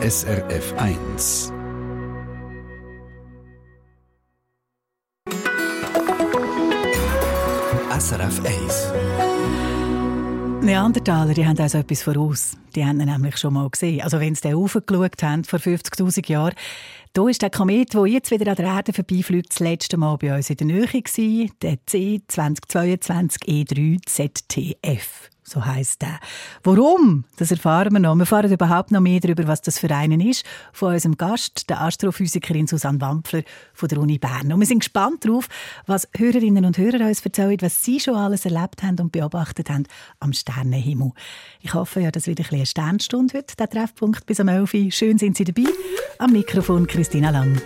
SRF 1. SRF 1. Neandertaler, die haben also etwas voraus. Die haben ihn nämlich schon mal gesehen. Also wenn sie den raufgeschaut haben, vor 50'000 Jahren, da ist der Komet, der jetzt wieder an der Erde vorbeifliegt, das letzte Mal bei uns in der Nähe der C2022 E3 ZTF so heißt der. Warum? Das erfahren wir noch. Wir erfahren überhaupt noch mehr darüber, was das für einen ist, von unserem Gast, der Astrophysikerin Susanne Wampfler von der Uni Bern. Und wir sind gespannt darauf, was Hörerinnen und Hörer uns erzählen, was sie schon alles erlebt haben und beobachtet haben am Sternenhimmel. Ich hoffe ja, dass wieder ein eine Sternstunde wird, der Treffpunkt bis am 11 Uhr. Schön sind Sie dabei. Am Mikrofon Christina Lang.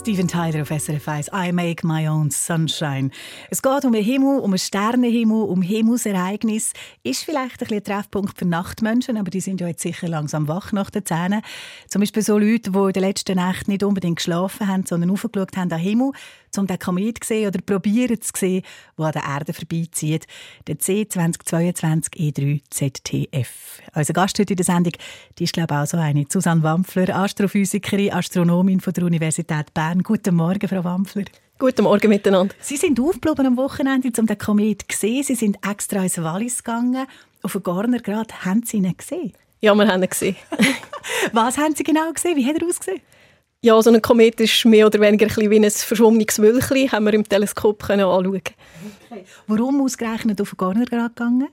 Steven Tyler auf SRF 1. I make my own sunshine. Es geht um den Himmel, um einen Sternenhimmel, um Himmelsereignis. Ist vielleicht ein, bisschen ein Treffpunkt für Nachtmenschen, aber die sind ja jetzt sicher langsam wach nach den Zähnen. Zum Beispiel so Leute, die in der letzten Nacht nicht unbedingt geschlafen haben, sondern aufgeschaut haben den Himmel, um den Komet zu sehen oder probieren zu sehen, der an der Erde vorbeizieht. Der C2022 E3 ZTF. Unser Gast heute in der Sendung, die ist glaube ich auch so eine. Susanne Wampfler, Astrophysikerin, Astronomin von der Universität Bern. Guten Morgen, Frau Wampfler. Guten Morgen miteinander. Sie sind aufgeblieben am Wochenende, um den Komet zu sehen. Sie sind extra ins Wallis gegangen. Auf den Garnergrad haben Sie ihn gesehen? Ja, wir haben ihn gesehen. Was haben Sie genau gesehen? Wie hat er ausgesehen? Ja, so ein Komet ist mehr oder weniger ein wie ein verschwommenes Wölkchen, haben wir im Teleskop können anschauen. Okay. Warum ausgerechnet auf den Garnergrad gegangen?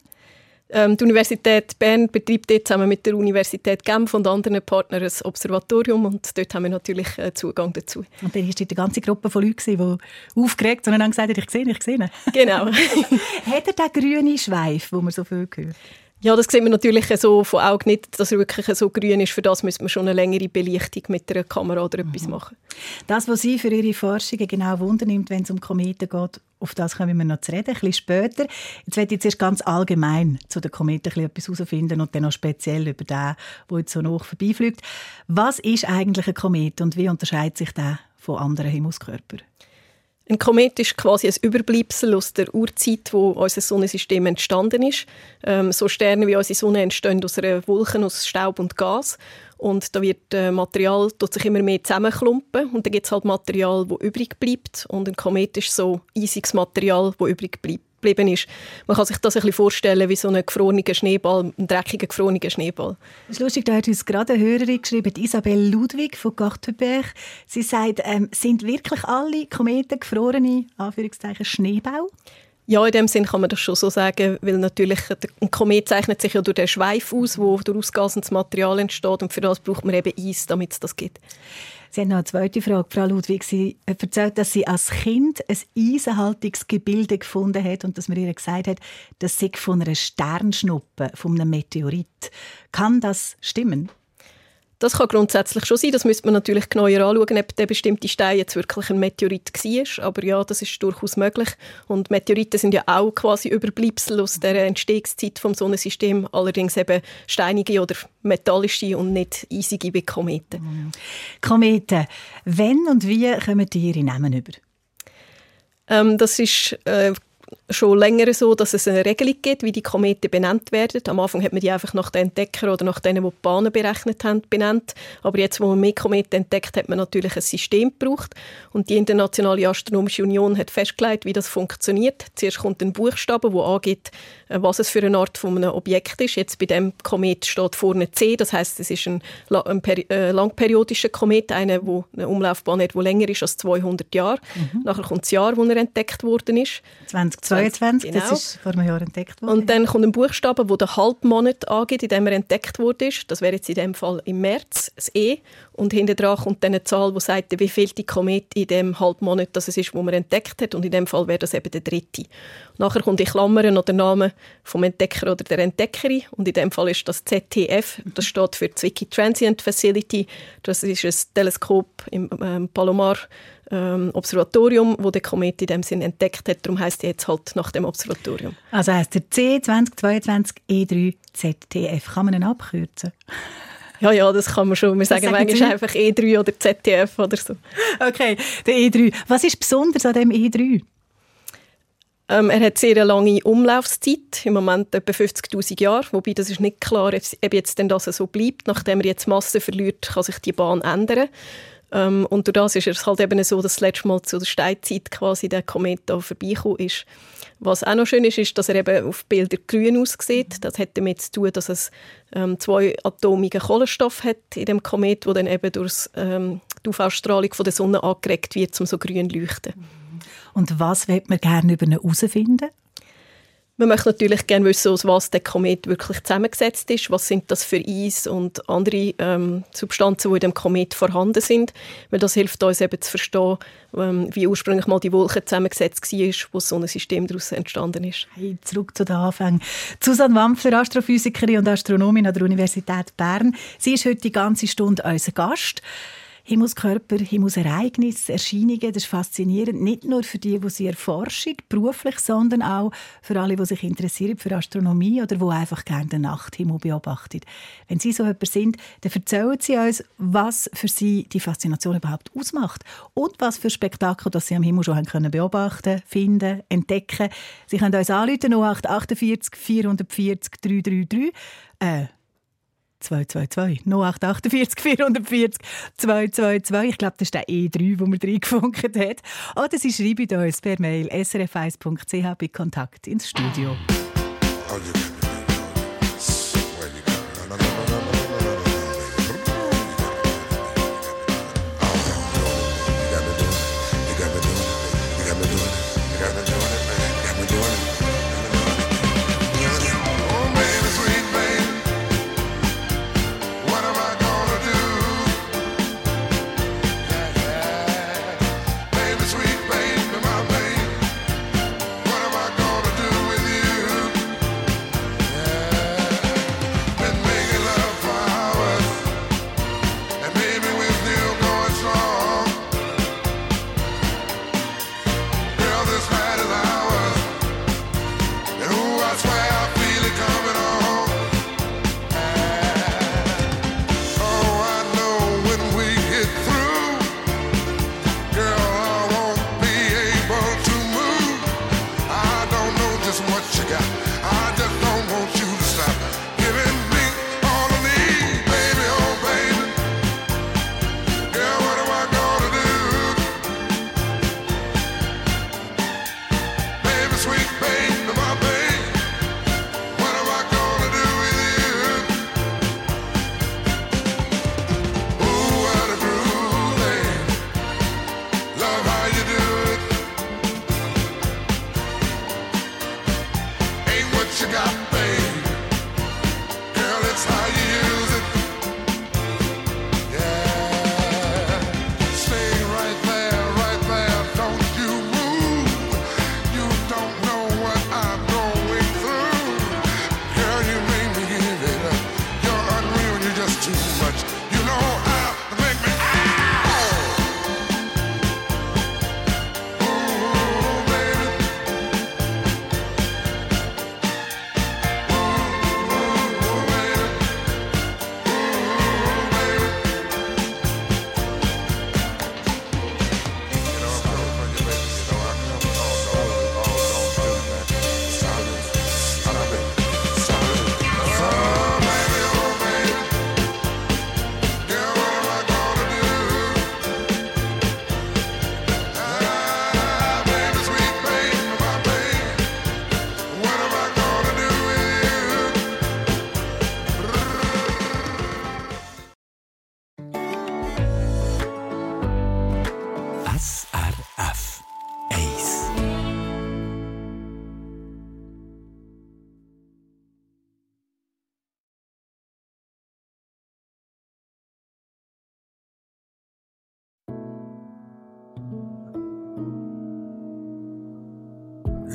Ähm, die Universität Bern betreibt dort zusammen mit der Universität Genf und anderen Partnern ein Observatorium und dort haben wir natürlich äh, Zugang dazu. Und dann war eine ganze Gruppe von Leuten, die aufgeregt sind und dann gesagt haben, ich sehe ihn, ich sehe ihn. Genau. Hat er den grünen Schweif, wo man so viel hört? Ja, das sieht man natürlich so von Augen nicht, dass er wirklich so grün ist. Für das müssen wir schon eine längere Belichtung mit einer Kamera oder etwas mhm. machen. Das, was Sie für Ihre Forschungen genau wundernimmt, wenn es um Kometen geht, auf das kommen wir noch zu reden, ein bisschen später. Jetzt werde ich zuerst ganz allgemein zu den Kometen etwas herausfinden und dann noch speziell über den, der jetzt so noch vorbeifliegt. Was ist eigentlich ein Komet und wie unterscheidet sich der von anderen Himmelskörpern? Ein Komet ist quasi ein Überbleibsel aus der Urzeit, wo unser Sonnensystem entstanden ist. Ähm, so Sterne wie unsere Sonne entstehen aus einer Wolke aus Staub und Gas. Und da wird äh, Material tut sich immer mehr zusammenklumpen und dann gibt es halt Material, das übrig bleibt. Und ein Komet ist so eisiges Material, das übrig bleibt geblieben ist. Man kann sich das ein bisschen vorstellen wie so ein gefrorener Schneeball, ein dreckiger gefrorener Schneeball. Das ist lustig, da hat uns gerade eine Hörerin geschrieben, Isabelle Ludwig von Gartenberg. Sie sagt, ähm, sind wirklich alle Kometen gefrorene, Anführungszeichen, Schneeball? Ja, in dem Sinn kann man das schon so sagen, weil natürlich ein Komet zeichnet sich ja durch den Schweif aus, wo durch ausgasendes Material entsteht und für das braucht man eben Eis, damit es das gibt. Sie haben noch eine zweite Frage, Frau Ludwig. Sie erzählt, dass sie als Kind ein eisenhaltiges Gebilde gefunden hat und dass man ihr gesagt hat, das sei von einer Sternschnuppe, von einem Meteorit. Kann das stimmen? Das kann grundsätzlich schon sein. Das müsste man natürlich genauer anschauen, ob der bestimmte Stein jetzt wirklich ein Meteorit war. Aber ja, das ist durchaus möglich. Und Meteoriten sind ja auch quasi Überbleibsel aus der Entstehungszeit vom Sonnensystem. Allerdings eben steinige oder metallische und nicht eisige wie Kometen. Mhm. Kometen. Wenn und wie kommen die ihre Namen über? Ähm, das ist äh, schon länger so, dass es eine Regelung gibt, wie die Kometen benannt werden. Am Anfang hat man die einfach nach den Entdeckern oder nach denen, die die Bahnen berechnet haben, benannt. Aber jetzt, wo man mehr Kometen entdeckt, hat man natürlich ein System gebraucht. Und die Internationale Astronomische Union hat festgelegt, wie das funktioniert. Zuerst kommt ein Buchstabe, der angibt, äh, was es für eine Art von einem Objekt ist. Jetzt bei dem Komet steht vorne C, das heißt, es ist ein, ein äh, langperiodischer Komet, einer, der eine Umlaufbahn hat, die länger ist als 200 Jahre. Mhm. Nachher kommt das Jahr, wo er entdeckt worden ist. 2022, genau. das ist vor einem Jahr entdeckt worden. Und dann kommt ein Buchstabe, der den Halbmonat angeht, in dem er entdeckt wurde. Das wäre jetzt in dem Fall im März, das E. Und hinten dran kommt dann eine Zahl, die sagt, wie viel die Komet in dem Halbmonat das es ist, wo man entdeckt hat. Und in dem Fall wäre das eben der dritte. Nachher kommt in Klammern noch der Name vom Entdecker oder der Entdeckerin. Und in dem Fall ist das ZTF. Das steht für Zwicky Transient Facility. Das ist ein Teleskop im ähm, Palomar ähm, Observatorium, wo der Komet in dem Sinn entdeckt hat. Darum heißt er jetzt halt nach dem Observatorium. Also heißt der C2022 E3 ZTF. Kann man ihn abkürzen? Ja, ja, das kann man schon. Wir sagen, sagen manchmal Sie? einfach E3 oder ZTF oder so. Okay, der E3. Was ist besonders an dem E3? Ähm, er hat sehr lange Umlaufszeit, im Moment etwa 50'000 Jahre, wobei das ist nicht klar, ob jetzt denn das so bleibt. Nachdem er jetzt Masse verliert, kann sich die Bahn ändern. Ähm, und durch das ist es halt eben so, dass das letzte Mal zu der Steinzeit quasi der Komet da vorbeigekommen ist. Was auch noch schön ist, ist, dass er eben auf Bildern grün aussieht. Das hat damit zu tun, dass es ähm, zwei atomigen Kohlenstoff hat in dem Komet, wo dann eben durch ähm, die UV-Strahlung der Sonne angeregt wird, um so grün zu leuchten. Und was wird man gerne über ihn herausfinden? Man möchte natürlich gerne wissen, aus was der Komet wirklich zusammengesetzt ist. Was sind das für Eis und andere ähm, Substanzen, die in dem Komet vorhanden sind. Weil das hilft uns eben zu verstehen, ähm, wie ursprünglich mal die Wolke zusammengesetzt war, wo so ein System daraus entstanden ist. Hey, zurück zu den Anfängen. Susanne Wampfler, Astrophysikerin und Astronomin an der Universität Bern. Sie ist heute die ganze Stunde unser Gast. Himmelskörper, Himmelsereignisse, Erscheinungen, das ist faszinierend. Nicht nur für die, die sie erforschen, beruflich, sondern auch für alle, die sich interessieren für Astronomie oder die einfach gerne den Nachthimmel beobachten. Wenn Sie so jemand sind, dann erzählen Sie uns, was für Sie die Faszination überhaupt ausmacht und was für Spektakel das Sie am Himmel schon haben können beobachten, finden, entdecken. Sie können uns anrufen 0848 440 333. Äh, 222 0848 440 222. Ich glaube, das ist der E3, wo man reingefunkt hat. Oder Sie schreiben uns per Mail srf1.ch bei Kontakt ins Studio.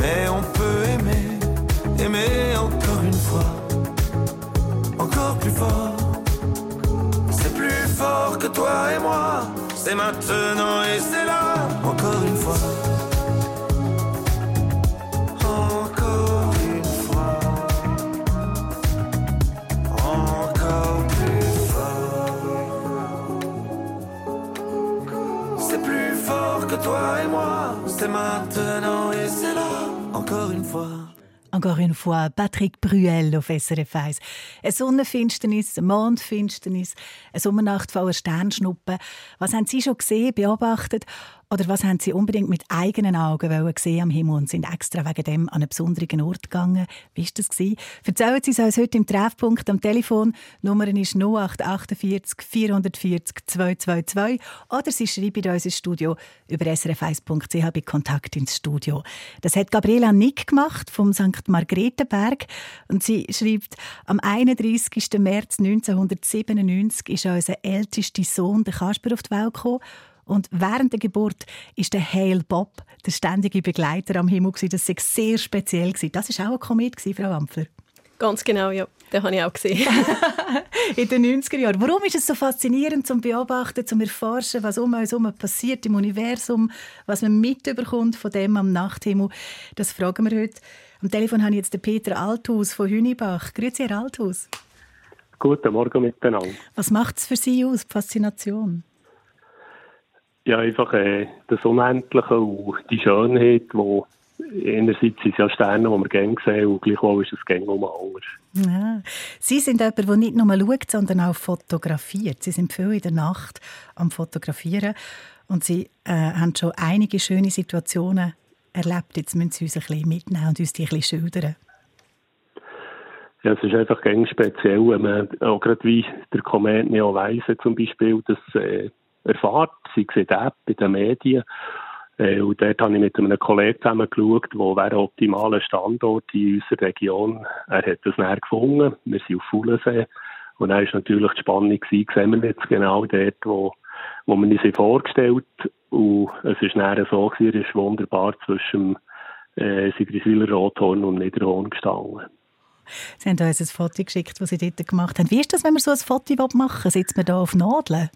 Mais on peut aimer, aimer encore une fois, encore plus fort. C'est plus fort que toi et moi, c'est maintenant et c'est là, encore une fois. Encore une fois, encore plus fort. C'est plus fort que toi et moi, c'est maintenant et c'est là. Encore une fois. Encore une fois, Patrick Bruel auf SRF 1. Eine Sonnenfinsternis, eine Mondfinsternis, eine Sommernacht voller Sternschnuppen. Was haben Sie schon gesehen, beobachtet oder was haben Sie unbedingt mit eigenen Augen gesehen am Himmel und sind extra wegen dem an einen besonderen Ort gegangen? Wie war das? Erzählen Sie es uns heute im Treffpunkt am Telefon. Die Nummer ist 0848 440 222 oder Sie schreiben uns ins Studio über srf1.ch bei Kontakt ins Studio. Das hat Gabriela Nick gemacht vom St. Margretenberg und sie schreibt, am 31. März 1997 ist unser ältester Sohn, der Kasper, auf die Welt gekommen und während der Geburt ist der Hale Bob der ständige Begleiter am Himmel. Das war sehr speziell. Das war auch ein Komet, Frau Ampfler. Ganz genau, ja. Den habe ich auch gesehen. in den 90er Jahren. Warum ist es so faszinierend zum Beobachten, zum Erforschen, was um uns herum passiert im Universum, was man mitbekommt von dem am Nachthimmel? Das fragen wir heute. Am Telefon habe ich jetzt den Peter Althaus von Hünibach. Grüezi, Herr Althaus. Guten Morgen miteinander. Was macht es für Sie aus, die Faszination? Ja, einfach äh, das Unendliche und die Schönheit, wo einerseits sind es ja Sterne, die wir gerne sehen und gleichwohl ist es gerne um anders. Ja. Sie sind jemand, der nicht nur schaut, sondern auch fotografiert. Sie sind viel in der Nacht am Fotografieren und Sie äh, haben schon einige schöne Situationen erlebt. Jetzt müssen Sie uns ein bisschen mitnehmen und uns die ein bisschen schildern. Ja, es ist einfach ganz speziell, wenn man auch gerade wie der Komet Neo weiss, zum Beispiel, dass äh, erfahrt, sei es in der App, in den Medien. Äh, und dort habe ich mit einem Kollegen zusammen geschaut, wo wäre ein optimaler Standort in unserer Region. Er hat das näher gefunden. Wir sind auf Fuhlensee. Und dann war natürlich die Spannung, gewesen, sehen wir jetzt genau dort, wo, wo man uns vorgestellt Und es ist näher so, gewesen, es ist wunderbar zwischen äh, Sigriswiler Rothorn und Niederhorn gestanden. Sie haben uns ein Foto geschickt, das Sie dort gemacht haben. Wie ist das, wenn man so ein Foto machen will? Sitzt man da auf Nadeln?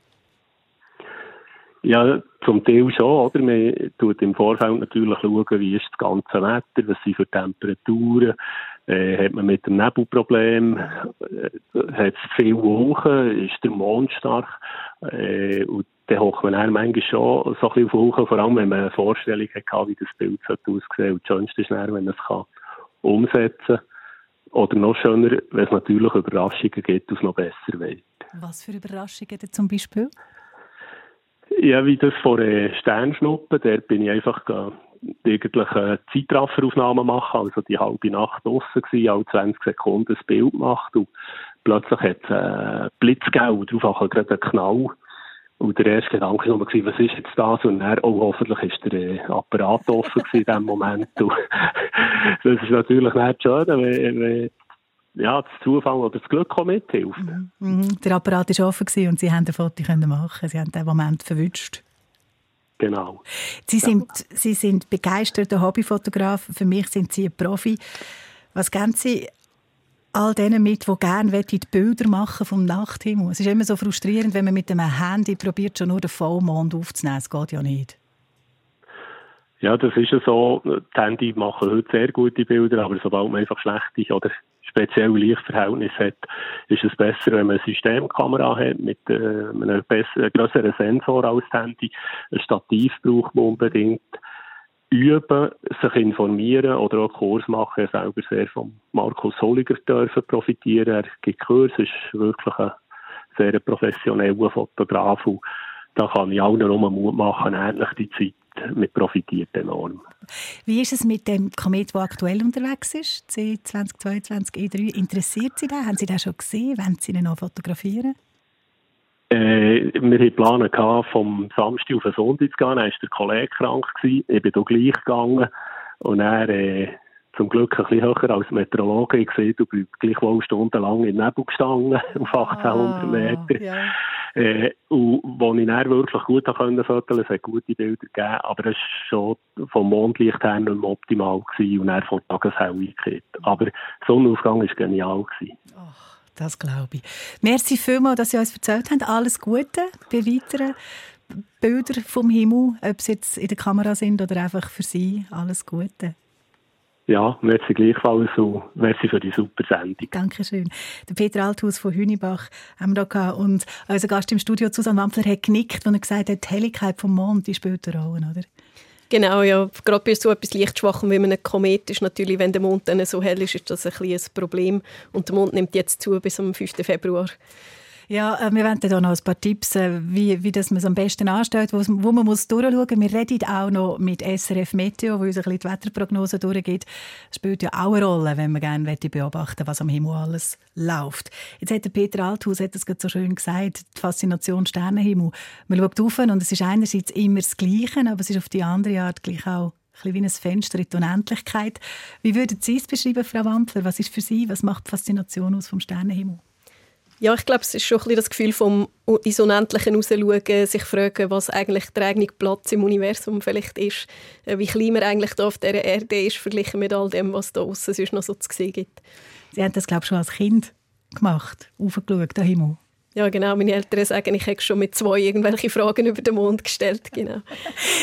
Ja, zum Teil schon, oder? Man tut im Vorfeld natürlich schauen, wie ist das ganze Wetter, was sind für Temperaturen, äh, hat man mit dem Nebelproblem, äh, hat es viel Wolken, ist der Mond stark, äh, und dann hockt man dann manchmal schon so ein bisschen auf Hauchen, vor allem wenn man eine Vorstellung hat, wie das Bild aussehen sollte. Und das Schönste ist dann, wenn man es kann umsetzen kann. Oder noch schöner, wenn es natürlich Überraschungen gibt, die es noch besser wird. Was für Überraschungen denn zum Beispiel? Ja, wie das vor äh, Sternschnuppen, da bin ich einfach eigentlich eine Zeitrafferaufnahme machen, also die halbe Nacht draussen gewesen, alle 20 Sekunden ein Bild gemacht und plötzlich hat es äh, Blitzgau, drauf gerade einen Knall. Und der erste Gedanke war, was ist jetzt das? Und dann, oh, hoffentlich ist der äh, Apparat offen in diesem Moment. Und das ist natürlich nicht schön, wenn, wenn ja, das Zufall oder das Glück auch mithilft. Mhm. Mhm. Der Apparat war offen und Sie haben ein Foto machen Sie haben den Moment verwünscht. Genau. Sie sind, ja. Sie sind begeisterter Hobbyfotograf. Für mich sind Sie ein Profi. Was geben Sie all denen mit, die gerne die Bilder machen vom Nachthimmel? Es ist immer so frustrierend, wenn man mit einem Handy probiert, schon nur den Vollmond aufzunehmen. Das geht ja nicht. Ja, das ist ja so. Die Handy machen heute sehr gute Bilder, aber sobald man einfach schlechte oder speziell Lichtverhältnisse hat, ist es besser, wenn man eine Systemkamera hat mit äh, einem besseren, größeren Sensor als Handy. Ein Stativ braucht man unbedingt. Üben, sich informieren oder auch Kurs machen. Ich selber sehr von Markus Holliger dürfen profitieren. Er gibt Kurs, ist wirklich ein sehr professioneller Fotograf und da kann ich allen nur Mut machen, endlich die Zeit man profitiert enorm. Wie ist es mit dem Komet, der aktuell unterwegs ist, C2022 E3? Interessiert Sie den? Haben Sie den schon gesehen? Wollen Sie ihn noch fotografieren? Äh, wir hatten Pläne vom Samstag auf den Sonntag zu gehen. Dann war der Kollege krank. Gewesen. Ich bin hier gleich gegangen. Und er äh, zum Glück ein bisschen höher als Meteorologe. Ich sehe, du bist gleichwohl stundenlang in Nebel gestanden, auf 1800 ah, Meter. Ja. Äh, und wo ich dann wirklich gut können fotografieren es hat gute Bilder gegeben, aber es war schon vom Mondlicht her nicht mehr optimal gewesen und dann von Tageshelligkeit. Aber Sonnenaufgang war genial. Gewesen. Oh, das glaube ich. Merci vielmals, dass Sie uns erzählt haben. Alles Gute bei weiteren Bildern vom Himmel, ob sie jetzt in der Kamera sind oder einfach für Sie. Alles Gute. Ja, merci gleichfalls und merci für die super Sendung. Dankeschön. Der Peter Althaus von Hünibach haben wir da und unser Gast im Studio, Susanne Wampfler, hat genickt, als er gesagt hat, die Helligkeit vom Mond die spielt eine Rolle, oder? Genau, ja. Gerade bei so etwas Lichtschwachem wie einem Komet ist natürlich, wenn der Mond dann so hell ist, ist das ein, ein Problem. Und der Mond nimmt jetzt zu bis am 5. Februar. Ja, äh, wir wollen hier noch ein paar Tipps, äh, wie, wie das man es am besten anstellt, wo, wo man muss durchschauen muss. Wir reden auch noch mit SRF Meteo, wo uns ein bisschen die Wetterprognose durchgeht. Das spielt ja auch eine Rolle, wenn man gerne beobachten was am Himmel alles läuft. Jetzt hat der Peter Althaus hat es so schön gesagt, die Faszination Sternenhimmel. Man schaut auf und es ist einerseits immer das Gleiche, aber es ist auf die andere Art gleich auch ein wie ein Fenster in die Unendlichkeit. Wie würden Sie es beschreiben, Frau Wampler? Was ist für Sie, was macht die Faszination aus vom Sternenhimmel? Ja, ich glaube, es ist schon ein bisschen das Gefühl vom ins Unendliche rausschauen, sich fragen, was eigentlich der eigene Platz im Universum vielleicht ist, äh, wie klein man eigentlich da auf dieser Erde ist, verglichen mit all dem, was da außen sonst noch so zu sehen gibt. Sie haben das, glaube ich, schon als Kind gemacht, aufgeschaut, den Himmel. Ja, genau. Meine Eltern sagen, ich hätte schon mit zwei irgendwelche Fragen über den Mond gestellt. Genau.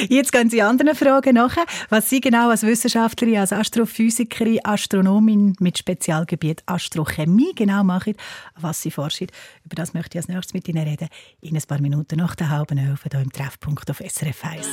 Jetzt gehen Sie anderen Fragen nach. Was Sie genau als Wissenschaftlerin, als Astrophysikerin, Astronomin mit Spezialgebiet Astrochemie genau machen, was Sie forschen, über das möchte ich als nächstes mit Ihnen reden. In ein paar Minuten nach der halben Elf hier im Treffpunkt auf SRF 1.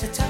to time.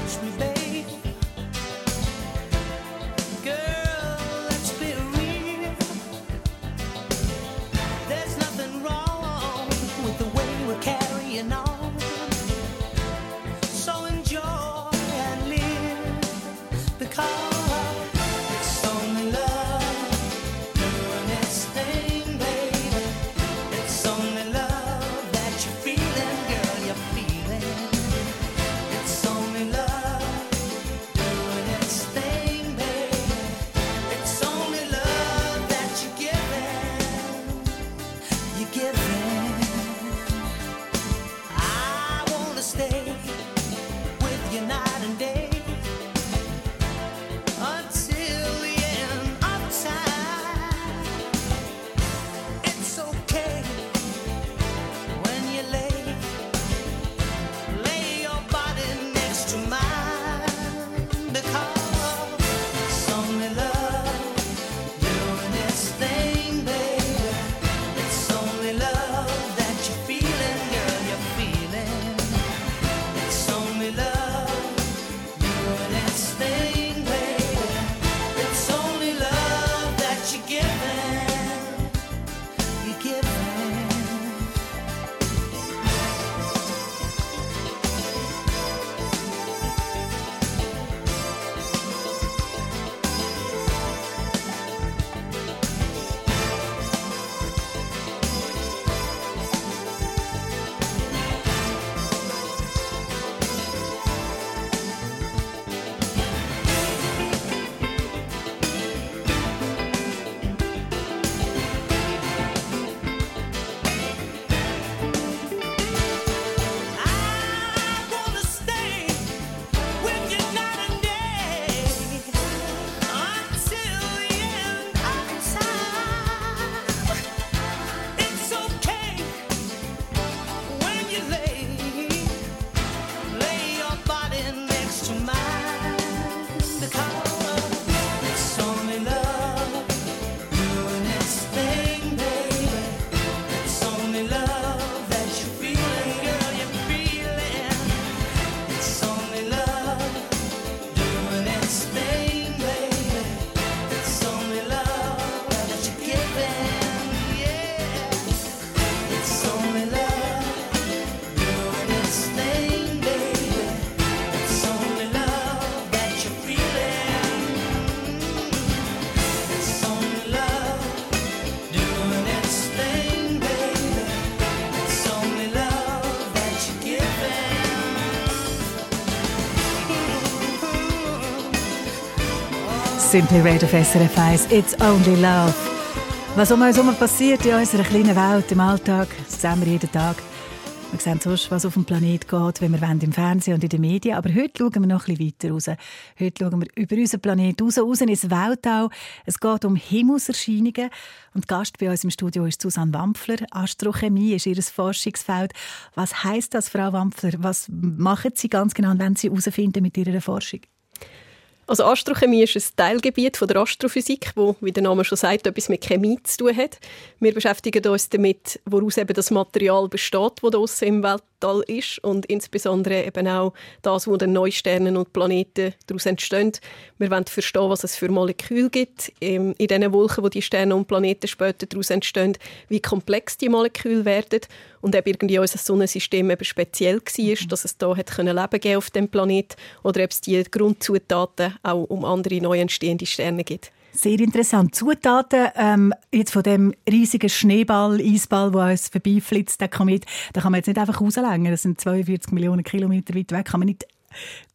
Simply Red auf SRF 1. It's only love. Was um uns herum passiert in unserer kleinen Welt, im Alltag, das sehen wir jeden Tag. Wir sehen sonst, was auf dem Planet geht, wenn wir wollen, im Fernsehen und in den Medien. Aber heute schauen wir noch ein bisschen weiter raus. Heute schauen wir über unseren Planet raus, raus ins Weltall. Es geht um Himmelserscheinungen. Und Gast bei uns im Studio ist Susanne Wampfler. Astrochemie ist ihr Forschungsfeld. Was heißt das, Frau Wampfler? Was machen Sie ganz genau, wenn Sie herausfinden mit Ihrer Forschung? Also Astrochemie ist ein Teilgebiet von der Astrophysik, wo, wie der Name schon sagt, etwas mit Chemie zu tun hat. Wir beschäftigen uns damit, woraus eben das Material besteht, das draussen im Weltall ist und insbesondere eben auch das, wo dann neue Sterne und Planeten daraus entstehen. Wir wollen verstehen, was es für Moleküle gibt in diesen Wolken, wo die Sterne und Planeten später daraus entstehen, wie komplex die Moleküle werden und ob irgendwie unser Sonnensystem eben speziell war, mhm. dass es da hat können Leben geben auf dem Planet oder ob es die Grundzutaten auch um andere neu entstehende Sterne gibt. Sehr interessant. Zutaten ähm, jetzt von dem riesigen Schneeball, Eisball, der uns vorbeiflitzt, der Komet, da kann man jetzt nicht einfach rauslängen. Das sind 42 Millionen Kilometer weit weg. Kann man nicht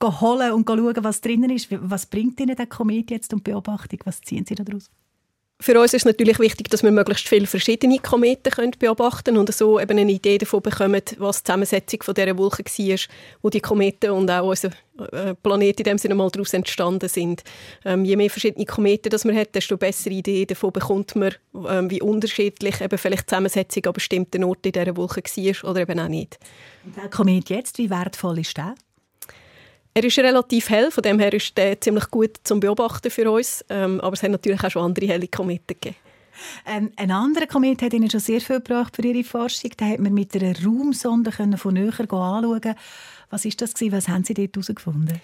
holen und schauen, was drinnen ist. Was bringt Ihnen der Komet jetzt und Beobachtung? Was ziehen Sie daraus? Für uns ist natürlich wichtig, dass wir möglichst viele verschiedene Kometen können beobachten können und so eben eine Idee davon bekommen, was die Zusammensetzung von dieser Wolke war, wo die Kometen und auch unser äh, Planet in dem Sinne mal daraus entstanden sind. Ähm, je mehr verschiedene Kometen das man hat, desto bessere Idee davon bekommt man, ähm, wie unterschiedlich eben vielleicht die Zusammensetzung an bestimmten Orten in dieser Wolke war oder eben auch nicht. Und der Komet jetzt, wie wertvoll ist der? Er ist relativ hell, von dem her ist er ziemlich gut zum Beobachten für uns. Ähm, aber es hat natürlich auch schon andere helle Kometen gegeben. Ähm, ein anderer Komet hat Ihnen schon sehr viel gebracht für Ihre Forschung. Da hat man mit einer Raumsonde von näher anschauen. Was ist das Was haben Sie dort herausgefunden?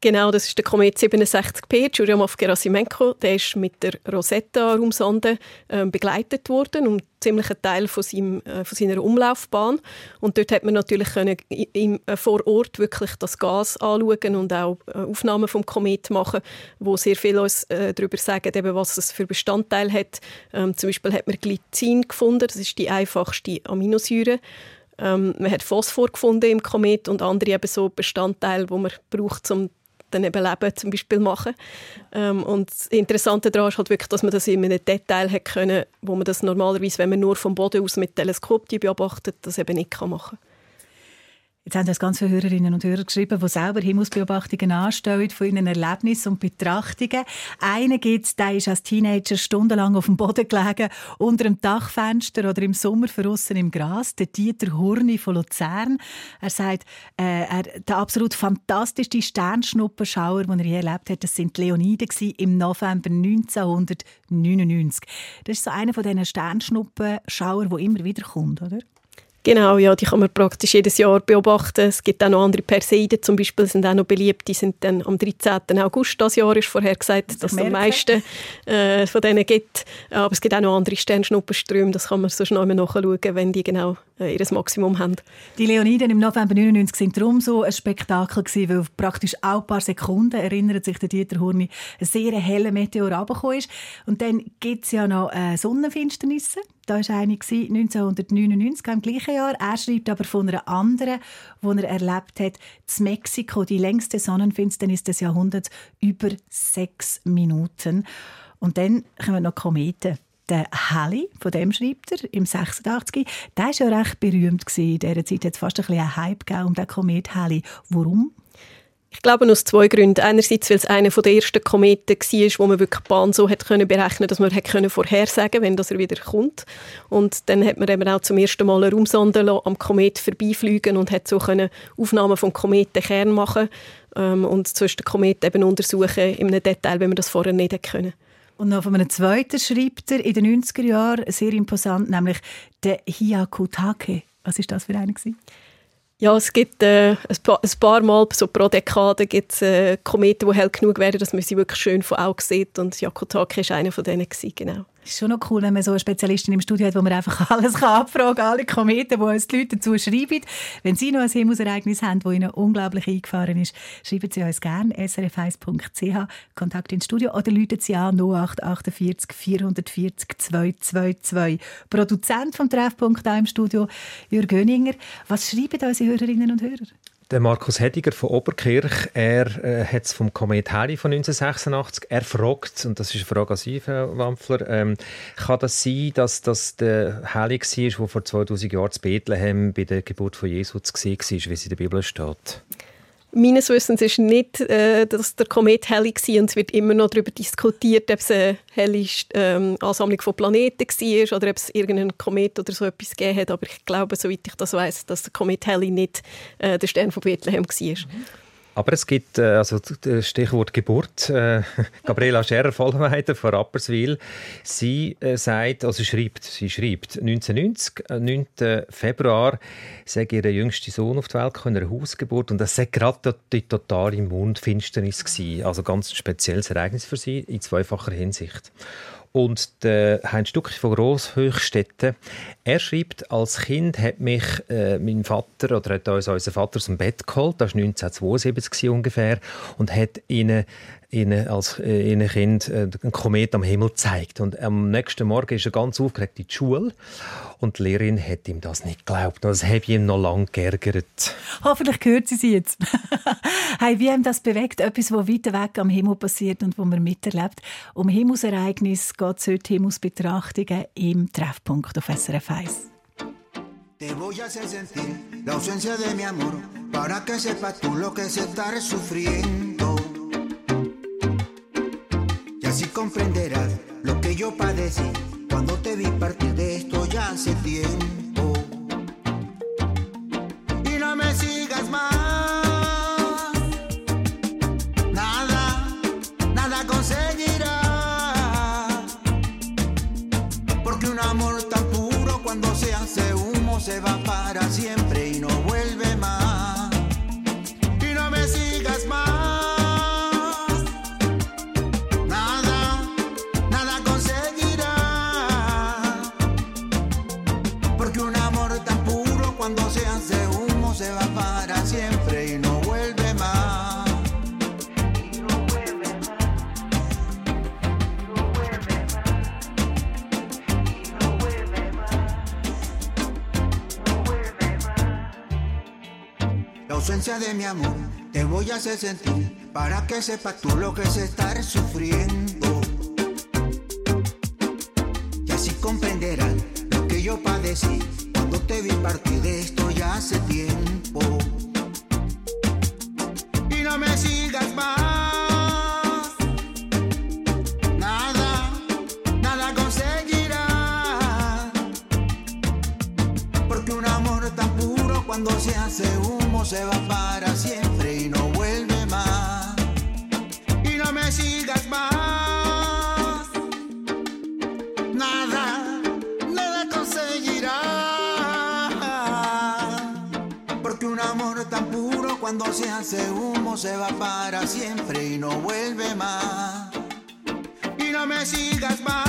Genau, das ist der Komet 67P, Churyumov-Gerasimenko. Der ist mit der Rosetta-Raumsonde äh, begleitet worden und ziemlich ein Teil von, seinem, äh, von, seiner Umlaufbahn. Und dort hat man natürlich können im, äh, vor Ort wirklich das Gas anschauen und auch äh, Aufnahmen vom Komet machen, wo sehr viel uns äh, darüber sagen, eben, was es für Bestandteile hat. Ähm, zum Beispiel hat man Glycin gefunden, das ist die einfachste Aminosäure. Ähm, man hat Phosphor gefunden im Komet und andere eben so Bestandteile, die man braucht, um dann eben Leben zum Beispiel machen. Ähm, und das Interessante daran ist halt wirklich, dass man das in einem Detail hat können, wo man das normalerweise, wenn man nur vom Boden aus mit Teleskop beobachtet, das eben nicht kann machen. Jetzt haben uns ganz viele Hörerinnen und Hörer geschrieben, die selber Himmelsbeobachtungen anstellen von ihren Erlebnissen und Betrachtungen. Einer gibt der ist als Teenager stundenlang auf dem Boden gelegen, unter einem Dachfenster oder im Sommer draussen im Gras. Der Dieter Hurni von Luzern. Er sagt, äh, er, der absolut fantastischste Sternschnuppenschauer, den er je erlebt hat, das sind die Leoniden im November 1999. Das ist so einer von diesen Sternschnuppenschauer, der immer wieder kommt, oder? Genau, ja, die kann man praktisch jedes Jahr beobachten. Es gibt auch noch andere Perseiden zum Beispiel, sind auch noch beliebt. Die sind dann am 13. August das Jahr ist vorher gesagt, dass es am meisten äh, von denen gibt. Aber es gibt auch noch andere Sternschnuppenströme, das kann man so schnell nachschauen, wenn die genau äh, ihr Maximum haben. Die Leoniden im November 99 sind darum so ein Spektakel gewesen, weil praktisch auch ein paar Sekunden, erinnert sich der Dieter Hurni, ein sehr heller Meteor runtergekommen ist. Und dann gibt es ja noch äh, Sonnenfinsternisse. Da war eine 1999 im gleichen Jahr. Er schreibt aber von einer anderen, die er erlebt hat, in Mexiko, die längste Sonnenfinsternis des Jahrhunderts, über sechs Minuten. Und dann kommen noch Kometen. Der Halley, von dem schreibt er, im 86. Der war ja recht berühmt. In dieser Zeit hat es fast ein bisschen einen Hype gegeben um den Komet Halley. Warum? Ich glaube aus zwei Gründen. Einerseits, weil es einer der ersten Kometen war, wo man wirklich die Bahn so hat können berechnen dass man hat können vorhersagen wenn das er wieder kommt. Und dann hat man eben auch zum ersten Mal eine Raumsonde am Komet vorbeifliegen und hat so Aufnahmen vom Kometenkern machen ähm, und zwischen den Kometen eben untersuchen in einem Detail, wenn man das vorher nicht hätte können. Und noch von einem zweiten schreibt er in den 90er Jahren, sehr imposant, nämlich der Hyakutake. Was ist das für gewesen? Ja, es gibt äh, ein, paar, Mal so pro Dekade gibt's, äh, Kometen, die hell genug werden, dass man sie wirklich schön von Augen sieht. Und Yakutake war einer von denen. Genau. Es ist schon noch cool, wenn man so eine Spezialistin im Studio hat, wo man einfach alles kann abfragen kann, alle Kometen, die uns die Leute dazu schreiben. Wenn Sie noch ein Himmelsereignis haben, das Ihnen unglaublich eingefahren ist, schreiben Sie uns gerne srf1.ch, Kontakt ins Studio oder läuten Sie an 0848 440 222. Produzent vom Treffpunkt hier im Studio, Jürg Göninger. Was schreiben unsere Hörerinnen und Hörer? Der Markus Hediger von Oberkirch, er äh, hat es vom Komet Halley von 1986, er fragt, und das ist eine Frage an Sie, Frau Wampfler, ähm, kann das sein, dass das der Halley war, der vor 2000 Jahren zu Bethlehem bei der Geburt von Jesus war, wie es in der Bibel steht? Meines Wissens ist nicht, äh, dass der Komet hell war und es wird immer noch darüber diskutiert, ob es eine helle ähm, Ansammlung von Planeten war oder ob es irgendeinen Komet oder so etwas gegeben hat. Aber ich glaube, soweit ich das weiß, dass der Komet Halley nicht äh, der Stern von Bethlehem war. Mhm. Aber es gibt, äh, also das Stichwort Geburt, äh, Gabriela Scherer, Vollweiter von Rapperswil, sie äh, sagt, also schreibt, sie schreibt, 1990, 9. Februar, sei ihr jüngster Sohn auf die Welt gekommen, eine Hausgeburt, und das sei gerade die totale Mondfinsternis gewesen. Also ganz spezielles Ereignis für sie, in zweifacher Hinsicht. Und der Heinz Stucki von Grosshöchstetten, er schreibt, als Kind hat mich äh, mein Vater oder hat uns unser Vater aus dem Bett geholt, das war 1972 ungefähr, und hat ihnen ihnen als äh, ihnen Kind äh, einen Komet am Himmel zeigt und am nächsten Morgen ist er ganz aufgeregt in die Schule und die Lehrerin hat ihm das nicht geglaubt. Das hat ihn noch lange geärgert. Hoffentlich hört sie sie jetzt. hey, wie haben das bewegt? Etwas, was weiter weg am Himmel passiert und wo man miterlebt. Um Himmelsereignis geht es heute Himmelsbetrachtungen im Treffpunkt auf SRF 1. Te voy a hacer sentir la ausencia de mi amor para que sepas tú lo que es estar sufriendo. Así comprenderás lo que yo padecí cuando te vi partir de esto ya hace tiempo. Y no me sigas más. Nada, nada conseguirás. Porque un amor tan puro cuando se hace humo se va para siempre y no ausencia de mi amor te voy a hacer sentir para que sepas tú lo que es estar sufriendo. Y así comprenderás lo que yo padecí cuando te vi partir de esto ya hace tiempo. Y no me sigas más. Cuando se hace un se va para siempre y no vuelve más. Y no me sigas más. Nada, nada conseguirá. Porque un amor tan puro cuando se hace humo se va para siempre y no vuelve más. Y no me sigas más.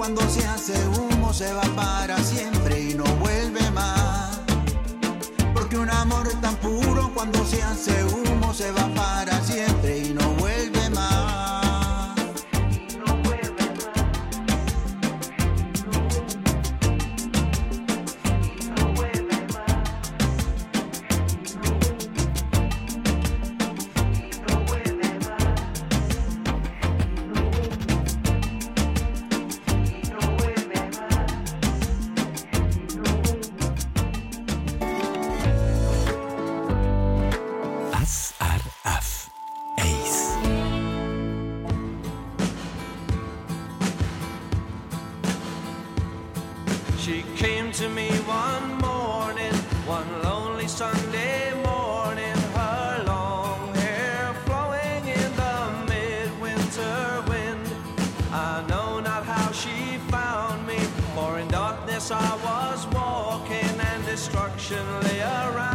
Cuando se hace humo se va para siempre y no vuelve más. Porque un amor tan puro cuando se hace humo se va para siempre y no patiently around.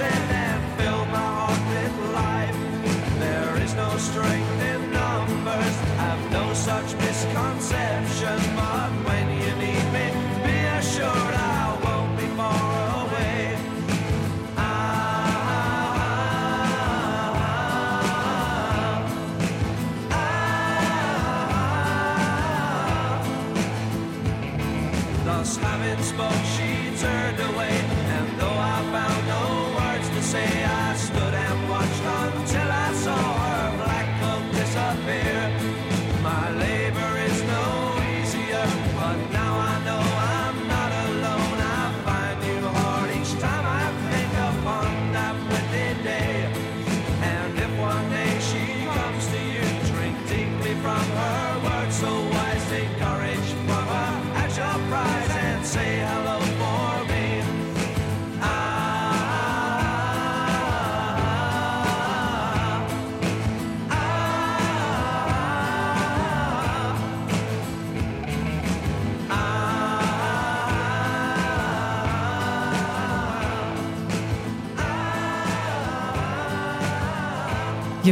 And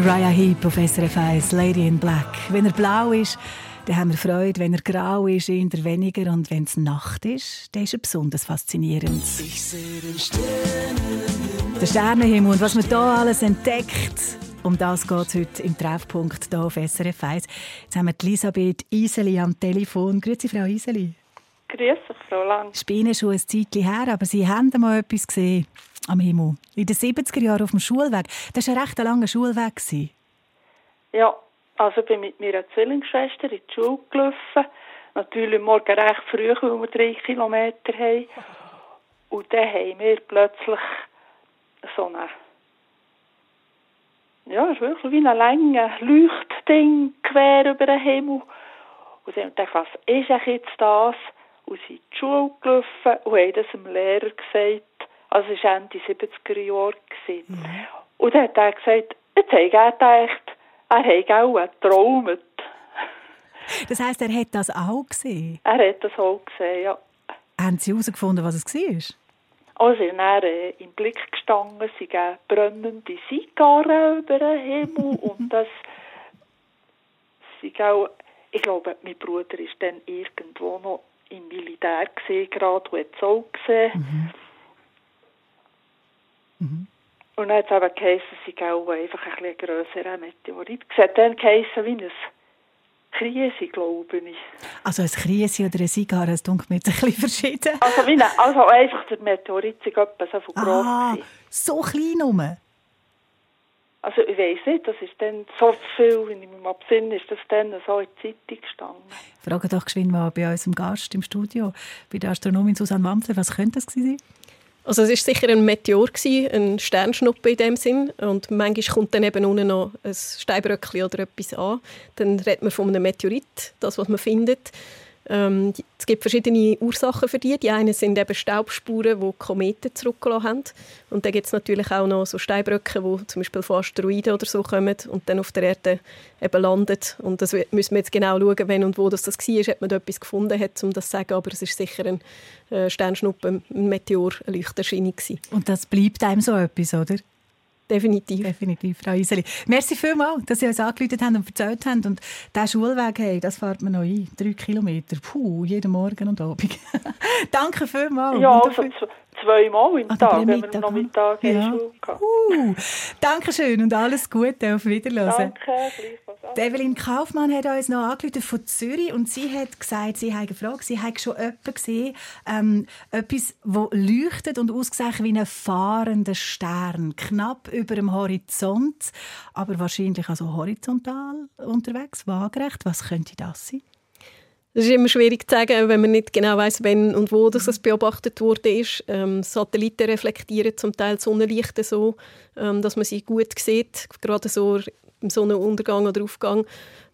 Uriah Heep auf SRF 1, Lady in Black. Wenn er blau ist, dann haben wir Freude. Wenn er grau ist, eher weniger. Und wenn es Nacht ist, dann ist er besonders faszinierend. Der Sternenhimmel und was man da alles entdeckt. Um das geht es heute im Treffpunkt hier auf SRF 1. Jetzt haben wir Elisabeth Iseli am Telefon. Grüezi, Frau Iseli. Grüß dich, bei Ihnen schon ein Zeitchen her, aber Sie haben mal etwas gesehen am Himmel. In den 70er Jahren auf dem Schulweg. Das war ein recht langer Schulweg. Ja, also ich bin mit meiner Zwillingsschwester in die Schule gelaufen. Natürlich morgen recht früh, weil wir drei Kilometer haben. Und dann haben wir plötzlich so eine, ja, es ist wirklich wie ein langes Leuchtding quer über den Himmel. Und dann wir gedacht, was ist eigentlich jetzt das? Und sind in die Schule gelaufen und haben das dem Lehrer gesagt. Also es war Ende 70er Jahre. gewesen. Und dann hat er gesagt, jetzt habe ich gedacht, er habe auch geträumt. Das heisst, er hat das auch gesehen. Er hat das auch gesehen, ja. Haben Sie herausgefunden, was es war? Also dann äh, im Blick gestanden, sie geben brennende Zigarren über den Himmel und das sie auch, ich glaube, mein Bruder ist dann irgendwo noch im Militär gesehen gerade und hat es auch gesehen. Und dann hat es eben geheißen, sie auch einfach ein bisschen grösserer Meteorit. Es hat dann geheißen wie ein Krise, glaube ich. Also ein Krise oder eine Zigarre, das dunkelt mir jetzt ein bisschen verschieden. Also, wie ein, also einfach der Meteorit ist etwa so viel groß. Ah, so klein rum. Also ich weiß nicht, das ist dann so viel, wenn ich mich mal besinne, ist das dann so in der Zeitung gestanden. Frage doch geschwind mal bei unserem Gast im Studio, bei der Astronomin Susanne Wampfler, was könnte das gewesen sein? Also es ist sicher ein Meteor gewesen, ein Sternschnuppe in dem Sinn und manchmal kommt dann eben unten noch ein Steinbröckchen oder etwas an. Dann redet man von einem Meteorit, das was man findet. Ähm, es gibt verschiedene Ursachen für die. Die einen sind eben Staubspuren, die Kometen zurückgelassen haben. Und dann gibt es natürlich auch noch so Steinbrücken, die zum Beispiel von Asteroiden oder so kommen und dann auf der Erde eben landen. Und das müssen wir jetzt genau schauen, wenn und wo das, war, ob man da etwas gefunden hat, um das zu sagen. Aber es ist sicher ein äh, Sternschnuppe, ein Meteor, eine Lichterscheinung gewesen. Und das bleibt einem so etwas, oder? Definitiv. Definitiv, Frau Iseli. Merci vielmals, dass Sie uns angerufen haben und erzählt haben. Und diesen Schulweg, hey, das fährt man noch ein. Drei Kilometer. Puh, jeden Morgen und Abend. Danke vielmals. Ja, also zweimal im Ah, Tag, wenn wir noch Mittag in ja. Schule. Uh, Dankeschön und alles Gute. Auf Wiederhören. Danke, gleichfalls. Evelyn Kaufmann hat uns noch angerufen von Zürich und sie hat gesagt, sie hat gefragt, sie hat schon jemanden gesehen, ähm, etwas, das leuchtet und aussieht wie ein fahrender Stern, knapp über dem Horizont, aber wahrscheinlich also horizontal unterwegs, waagerecht. Was könnte das sein? Es ist immer schwierig zu sagen, wenn man nicht genau weiß, wenn und wo das beobachtet wurde. Ähm, Satelliten reflektieren zum Teil Sonnenlicht so, ähm, dass man sie gut sieht, gerade so im Sonnenuntergang oder Aufgang.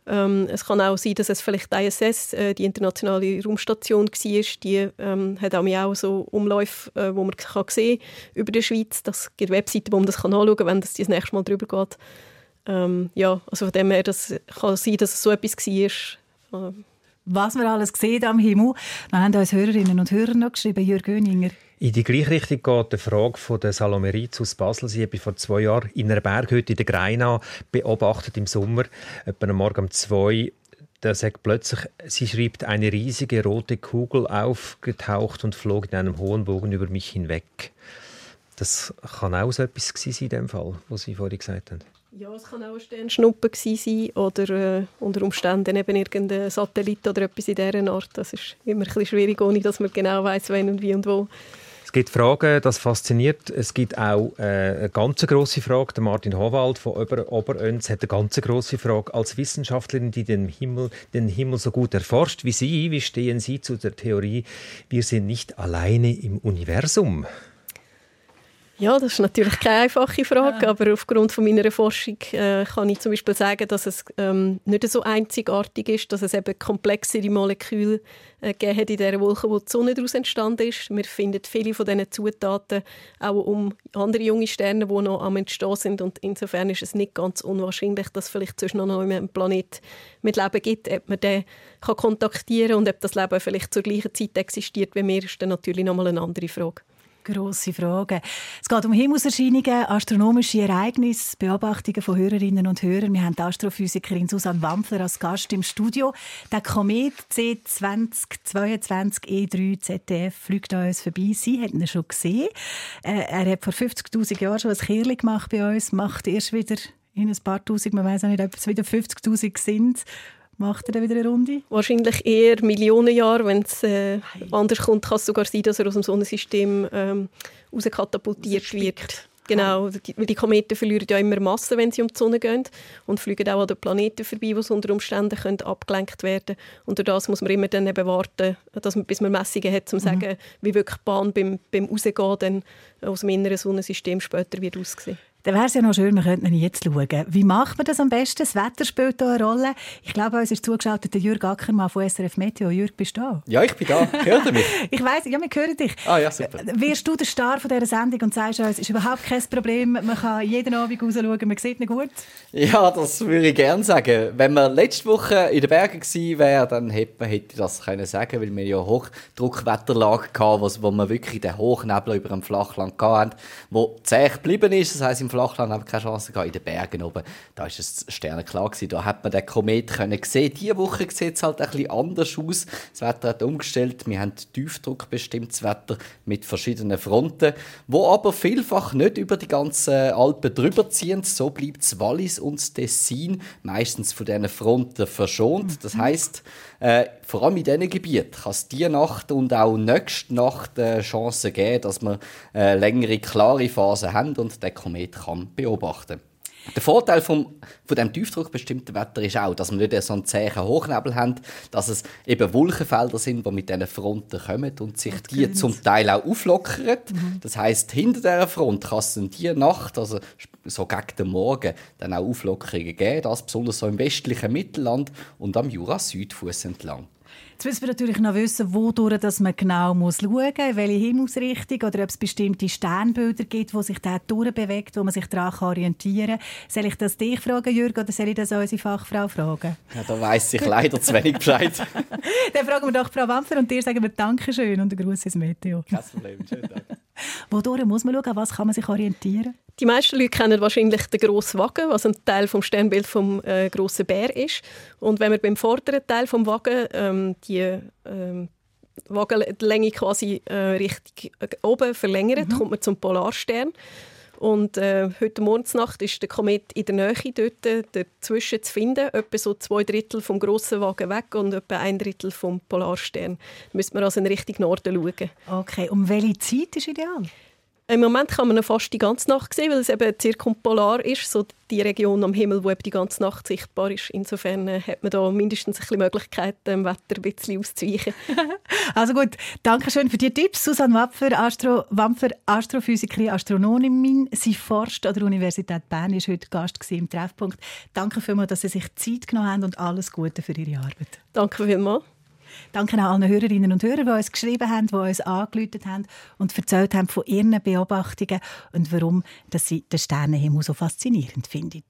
Ähm, es kann auch sein, dass es vielleicht ISS, äh, die internationale Raumstation, war. Die ähm, hat auch so Umläufe, äh, wo man kann sehen über die Schweiz. Das gibt Webseiten, wo man das kann anschauen kann, wenn das das nächste Mal drüber geht. Ähm, ja, also von dem her, das kann sein, dass es so etwas war. Ähm, was wir alles sehen am Himmel. Wir haben uns Hörerinnen und Hörer noch geschrieben, Jürg Göninger. In die gleiche Richtung geht die Frage von der Salome Ritz aus Basel. Sie habe vor zwei Jahren in einer Berghütte in der Greina beobachtet im Sommer, etwa am Morgen um zwei. Da sagt plötzlich, sie schreibt, eine riesige rote Kugel aufgetaucht und flog in einem hohen Bogen über mich hinweg. Das kann auch so etwas sein in dem Fall, was Sie vorhin gesagt haben. Ja, es kann auch ein Sternschnuppe sein oder äh, unter Umständen eben irgendein Satellit oder etwas in dieser Art. Das ist immer ein schwierig, ohne dass man genau weiß, wann und wie und wo. Es gibt Fragen, das fasziniert. Es gibt auch äh, eine ganz große Frage. Der Martin Howald von Ober Oberönz hat eine ganz große Frage. Als Wissenschaftlerin, die den Himmel, den Himmel so gut erforscht wie Sie, wie stehen Sie zu der Theorie, wir sind nicht alleine im Universum? Ja, das ist natürlich keine einfache Frage, ja. aber aufgrund von meiner Forschung äh, kann ich zum Beispiel sagen, dass es ähm, nicht so einzigartig ist, dass es eben komplexere Moleküle äh, gegeben hat in dieser Wolke, wo die Sonne daraus entstanden ist. Wir finden viele von diesen Zutaten auch um andere junge Sterne, die noch am Entstehen sind und insofern ist es nicht ganz unwahrscheinlich, dass vielleicht zwischen noch einem Planet mit Leben gibt. Ob man den kann kontaktieren und ob das Leben vielleicht zur gleichen Zeit existiert wie wir, ist dann natürlich nochmal eine andere Frage grosse Fragen. Es geht um Himmelserscheinungen, astronomische Ereignisse, Beobachtungen von Hörerinnen und Hörern. Wir haben die Astrophysikerin Susanne Wampfler als Gast im Studio. Der Komet C2022 E3 ZDF fliegt an uns vorbei. Sie hat ihn schon gesehen. Äh, er hat vor 50'000 Jahren schon ein Kirli gemacht bei uns, macht erst wieder in ein paar Tausend, man weiß auch nicht, ob es wieder 50'000 sind. Macht er dann wieder eine Runde? Wahrscheinlich eher Millionen Jahre. Wenn es äh, anders kommt, kann es sogar sein, dass er aus dem Sonnensystem ähm, rauskatapultiert wird. Genau, weil die Kometen verlieren ja immer Masse, wenn sie um die Sonne gehen und fliegen auch an den Planeten vorbei, wo sie unter Umständen können abgelenkt werden Und durch das muss man immer dann eben warten, dass man, bis man Messungen hat, um zu mhm. sagen, wie wirklich die Bahn beim, beim Rausgehen dann aus dem inneren Sonnensystem später wird aussehen. Dann wäre es ja noch schön, wir könnten jetzt schauen. Wie macht man das am besten? Das Wetter spielt hier eine Rolle. Ich glaube, uns ist zugeschaltet der Jürg Ackermann von SRF Meteo. Jürg, bist du da? Ja, ich bin da. Hört ihr mich? ich weiss, ja, wir hören dich. Ah ja, super. Wirst du der Star von dieser Sendung und sagst uns, es ist überhaupt kein Problem, man kann jeden Abend raus schauen, man sieht ihn gut? Ja, das würde ich gerne sagen. Wenn wir letzte Woche in den Bergen gewesen wäre, dann hätte man hätte das können sagen, weil wir ja Hochdruckwetterlage hatten, wo, wo wir wirklich den Hochnebel über dem Flachland hatten, wo zäh geblieben ist. Das heisst, im Flachland haben wir keine Chance gehabt. In den Bergen oben, da ist es sternenklar gewesen. Da hat man den Komet können sehen. Diese Woche sieht es halt ein bisschen anders aus. Das Wetter hat umgestellt. Wir haben Tiefdruck bestimmtes Wetter mit verschiedenen Fronten, wo aber vielfach nicht über die ganzen Alpen drüber ziehen. So bleibt das Wallis und Tessin meistens von diesen Fronten verschont. Das heißt, äh, vor allem in diesen Gebieten kann es diese Nacht und auch nächste Nacht äh, Chancen geben, dass wir äh, längere, klare Phasen haben und der Komet kann beobachten. Der Vorteil vom, von dem tiefdruckbestimmten Wetter ist auch, dass wir nicht so einen zähen Hochnebel haben, dass es eben Wolkenfelder sind, die mit diesen Fronten kommen und sich okay. die zum Teil auch auflockern. Mhm. Das heißt, hinter dieser Front kann es in dieser Nacht, also so gegen den Morgen, dann auch Auflockerungen geben, das besonders so im westlichen Mittelland und am Jura-Südfuss entlang. Jetzt müssen wir natürlich noch wissen, wodurch dass man genau muss schauen muss, welche Himmelsrichtung oder ob es bestimmte Sternbilder gibt, wo sich dort durchbewegt, wo man sich daran orientieren kann. Soll ich das dich fragen, Jürgen, oder soll ich das unsere Fachfrau fragen? Ja, da weiss ich leider zu wenig Bescheid. Dann fragen wir doch Frau Wampfer und dir sagen wir Dankeschön und einen Gruß ins Meteo. Kein Problem, schönen Tag. Wodurch muss man schauen, was kann man sich orientieren? Die meisten Leute kennen wahrscheinlich den grossen Wagen, was ein Teil vom Sternbild vom äh, grossen Bär ist. Und wenn man beim vorderen Teil vom Wagen ähm, die ähm, Wagellänge quasi äh, Richtung äh, oben verlängert, kommt man zum Polarstern. Und äh, heute Morgensnacht ist der Komet in der Nähe dort äh, dazwischen zu finden, etwa so zwei Drittel vom grossen Wagen weg und etwa ein Drittel vom Polarstern. Da müssen wir also in Richtung Norden schauen. Okay, um welche Zeit ist ideal? Im Moment kann man ihn fast die ganze Nacht sehen, weil es eben zirkumpolar ist, so die Region am Himmel, wo eben die ganze Nacht sichtbar ist. Insofern äh, hat man da mindestens ein bisschen Möglichkeit, dem Wetter ein bisschen auszuweichen. Also gut, danke schön für die Tipps. Susanne Wapfer, Astro, Wampfer, Astrophysikerin, Astronomin. Sie forscht an der Universität Bern, ist heute Gast im Treffpunkt. Danke vielmals, dass Sie sich Zeit genommen haben und alles Gute für Ihre Arbeit. Danke vielmals. Danke auch allen Hörerinnen und Hörern, die uns geschrieben haben, die uns angerufen haben und erzählt haben von ihren Beobachtungen und warum dass sie den Sternenhimmel so faszinierend finden.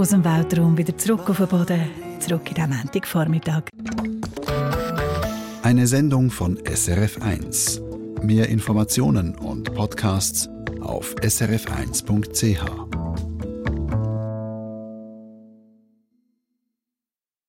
Aus dem Weltraum wieder zurück auf den Boden, zurück in den Montagvormittag. Eine Sendung von SRF1. Mehr Informationen und Podcasts auf srf1.ch.